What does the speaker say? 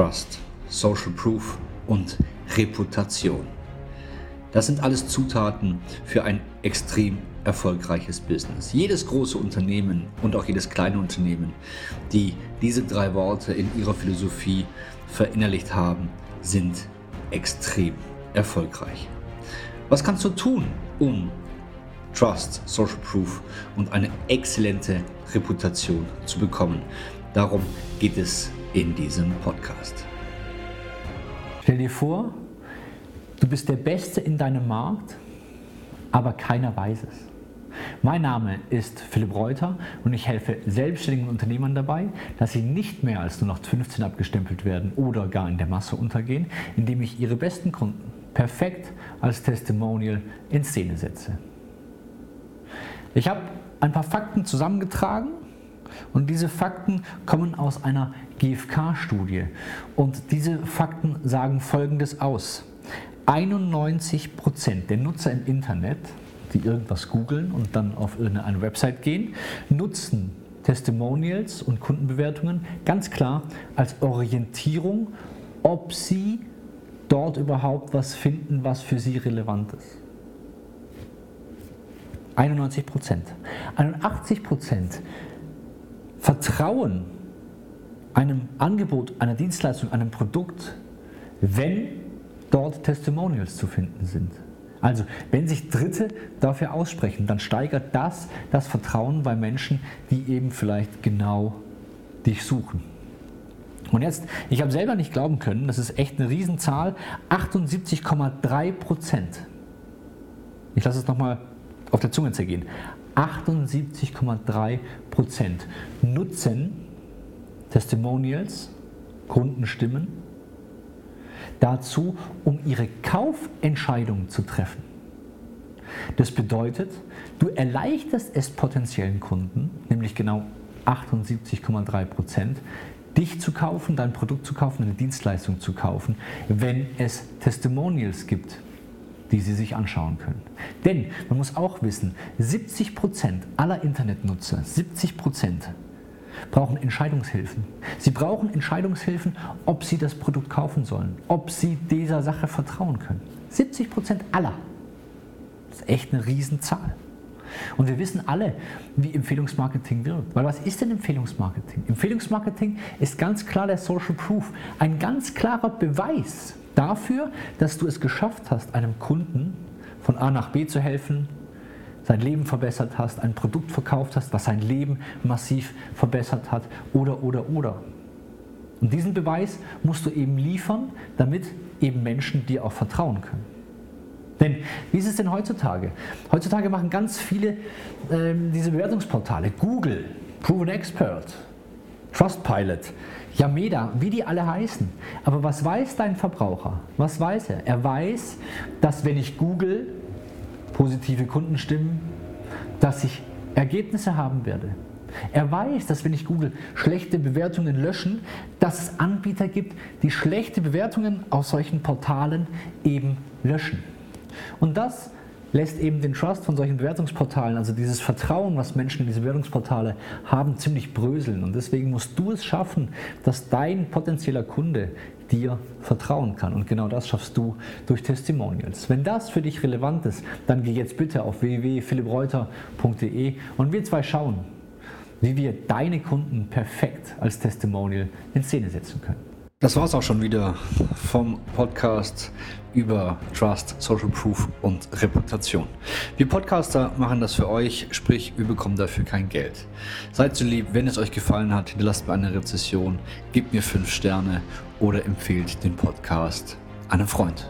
Trust, Social Proof und Reputation. Das sind alles Zutaten für ein extrem erfolgreiches Business. Jedes große Unternehmen und auch jedes kleine Unternehmen, die diese drei Worte in ihrer Philosophie verinnerlicht haben, sind extrem erfolgreich. Was kannst du tun, um Trust, Social Proof und eine exzellente Reputation zu bekommen? Darum geht es in diesem Podcast. Stell dir vor, du bist der Beste in deinem Markt, aber keiner weiß es. Mein Name ist Philipp Reuter und ich helfe selbstständigen Unternehmern dabei, dass sie nicht mehr als nur noch 15 abgestempelt werden oder gar in der Masse untergehen, indem ich ihre besten Kunden perfekt als Testimonial in Szene setze. Ich habe ein paar Fakten zusammengetragen und diese Fakten kommen aus einer GfK-Studie. Und diese Fakten sagen Folgendes aus. 91% der Nutzer im Internet, die irgendwas googeln und dann auf irgendeine Website gehen, nutzen Testimonials und Kundenbewertungen ganz klar als Orientierung, ob sie dort überhaupt was finden, was für sie relevant ist. 91 Prozent. 81 Prozent vertrauen einem Angebot, einer Dienstleistung, einem Produkt, wenn dort Testimonials zu finden sind. Also, wenn sich Dritte dafür aussprechen, dann steigert das das Vertrauen bei Menschen, die eben vielleicht genau dich suchen. Und jetzt, ich habe selber nicht glauben können, das ist echt eine Riesenzahl, 78,3 Prozent. Ich lasse es nochmal auf der Zunge zergehen. 78,3 Prozent nutzen Testimonials, Kundenstimmen, dazu, um ihre Kaufentscheidung zu treffen. Das bedeutet, du erleichterst es potenziellen Kunden, nämlich genau 78,3 Prozent, dich zu kaufen, dein Produkt zu kaufen, eine Dienstleistung zu kaufen, wenn es Testimonials gibt, die sie sich anschauen können. Denn man muss auch wissen, 70 Prozent aller Internetnutzer, 70 Prozent brauchen Entscheidungshilfen. Sie brauchen Entscheidungshilfen, ob sie das Produkt kaufen sollen, ob sie dieser Sache vertrauen können. 70 Prozent aller. Das ist echt eine Riesenzahl. Und wir wissen alle, wie Empfehlungsmarketing wirkt. Weil was ist denn Empfehlungsmarketing? Empfehlungsmarketing ist ganz klar der Social Proof. Ein ganz klarer Beweis dafür, dass du es geschafft hast, einem Kunden von A nach B zu helfen, sein Leben verbessert hast, ein Produkt verkauft hast, was sein Leben massiv verbessert hat oder, oder, oder. Und diesen Beweis musst du eben liefern, damit eben Menschen dir auch vertrauen können. Denn wie ist es denn heutzutage? Heutzutage machen ganz viele ähm, diese Bewertungsportale, Google, Proven Expert, Trustpilot, Yameda, wie die alle heißen. Aber was weiß dein Verbraucher? Was weiß er? Er weiß, dass wenn ich Google positive Kundenstimmen, dass ich Ergebnisse haben werde. Er weiß, dass wenn ich Google schlechte Bewertungen löschen, dass es Anbieter gibt, die schlechte Bewertungen auf solchen Portalen eben löschen. Und das lässt eben den Trust von solchen Bewertungsportalen, also dieses Vertrauen, was Menschen in diese Bewertungsportale haben, ziemlich bröseln. Und deswegen musst du es schaffen, dass dein potenzieller Kunde dir vertrauen kann. Und genau das schaffst du durch Testimonials. Wenn das für dich relevant ist, dann geh jetzt bitte auf www.philippreuter.de und wir zwei schauen, wie wir deine Kunden perfekt als Testimonial in Szene setzen können. Das war es auch schon wieder vom Podcast über Trust, Social Proof und Reputation. Wir Podcaster machen das für euch, sprich, wir bekommen dafür kein Geld. Seid so lieb, wenn es euch gefallen hat, hinterlasst mir eine Rezession, gebt mir fünf Sterne oder empfehlt den Podcast einem Freund.